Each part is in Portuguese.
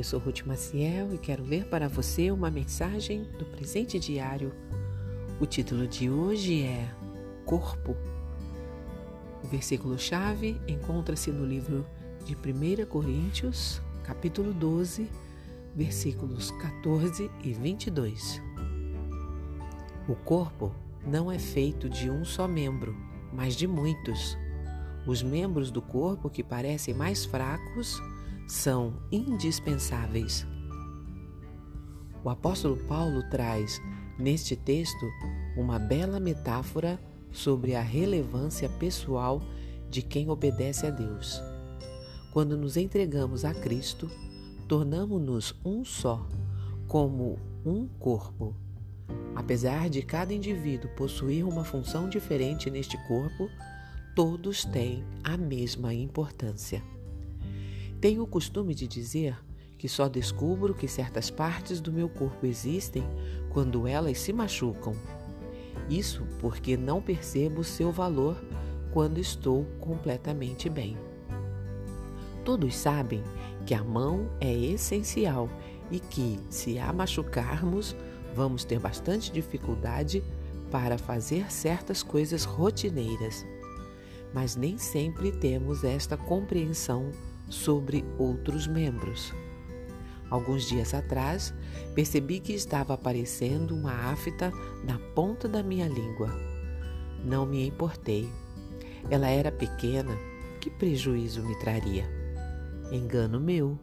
Eu sou Ruth Maciel e quero ler para você uma mensagem do presente diário. O título de hoje é Corpo. O versículo-chave encontra-se no livro de 1 Coríntios, capítulo 12, versículos 14 e 22. O corpo não é feito de um só membro, mas de muitos. Os membros do corpo que parecem mais fracos são indispensáveis. O apóstolo Paulo traz neste texto uma bela metáfora sobre a relevância pessoal de quem obedece a Deus. Quando nos entregamos a Cristo, tornamos-nos um só, como um corpo. Apesar de cada indivíduo possuir uma função diferente neste corpo, todos têm a mesma importância. Tenho o costume de dizer que só descubro que certas partes do meu corpo existem quando elas se machucam. Isso porque não percebo seu valor quando estou completamente bem. Todos sabem que a mão é essencial e que, se a machucarmos, vamos ter bastante dificuldade para fazer certas coisas rotineiras. Mas nem sempre temos esta compreensão sobre outros membros. Alguns dias atrás, percebi que estava aparecendo uma afta na ponta da minha língua. Não me importei. Ela era pequena, que prejuízo me traria? Engano meu.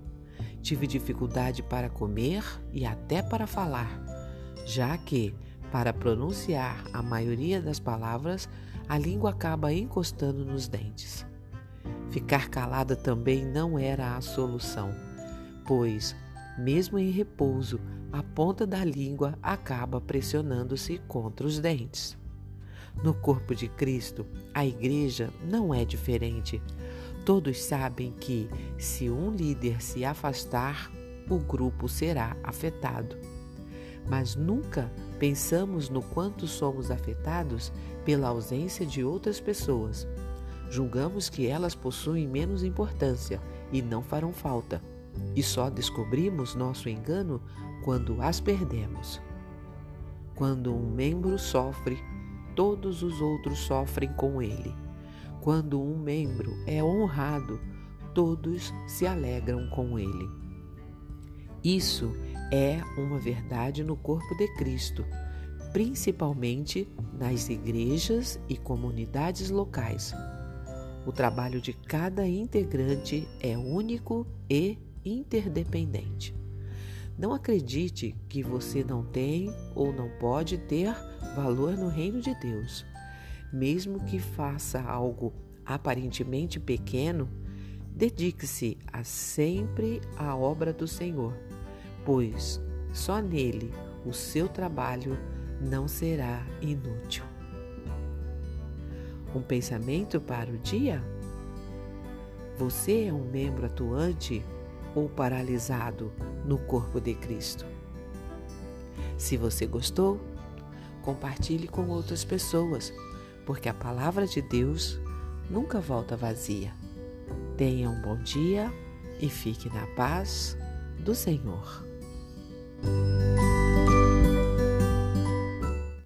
Tive dificuldade para comer e até para falar, já que, para pronunciar a maioria das palavras, a língua acaba encostando nos dentes. Ficar calada também não era a solução, pois, mesmo em repouso, a ponta da língua acaba pressionando-se contra os dentes. No corpo de Cristo, a igreja não é diferente. Todos sabem que, se um líder se afastar, o grupo será afetado. Mas nunca pensamos no quanto somos afetados pela ausência de outras pessoas Julgamos que elas possuem menos importância e não farão falta, e só descobrimos nosso engano quando as perdemos. Quando um membro sofre, todos os outros sofrem com ele. Quando um membro é honrado, todos se alegram com ele. Isso é uma verdade no corpo de Cristo, principalmente nas igrejas e comunidades locais. O trabalho de cada integrante é único e interdependente. Não acredite que você não tem ou não pode ter valor no reino de Deus. Mesmo que faça algo aparentemente pequeno, dedique-se a sempre à obra do Senhor, pois só nele o seu trabalho não será inútil. Um pensamento para o dia? Você é um membro atuante ou paralisado no corpo de Cristo? Se você gostou, compartilhe com outras pessoas, porque a palavra de Deus nunca volta vazia. Tenha um bom dia e fique na paz do Senhor.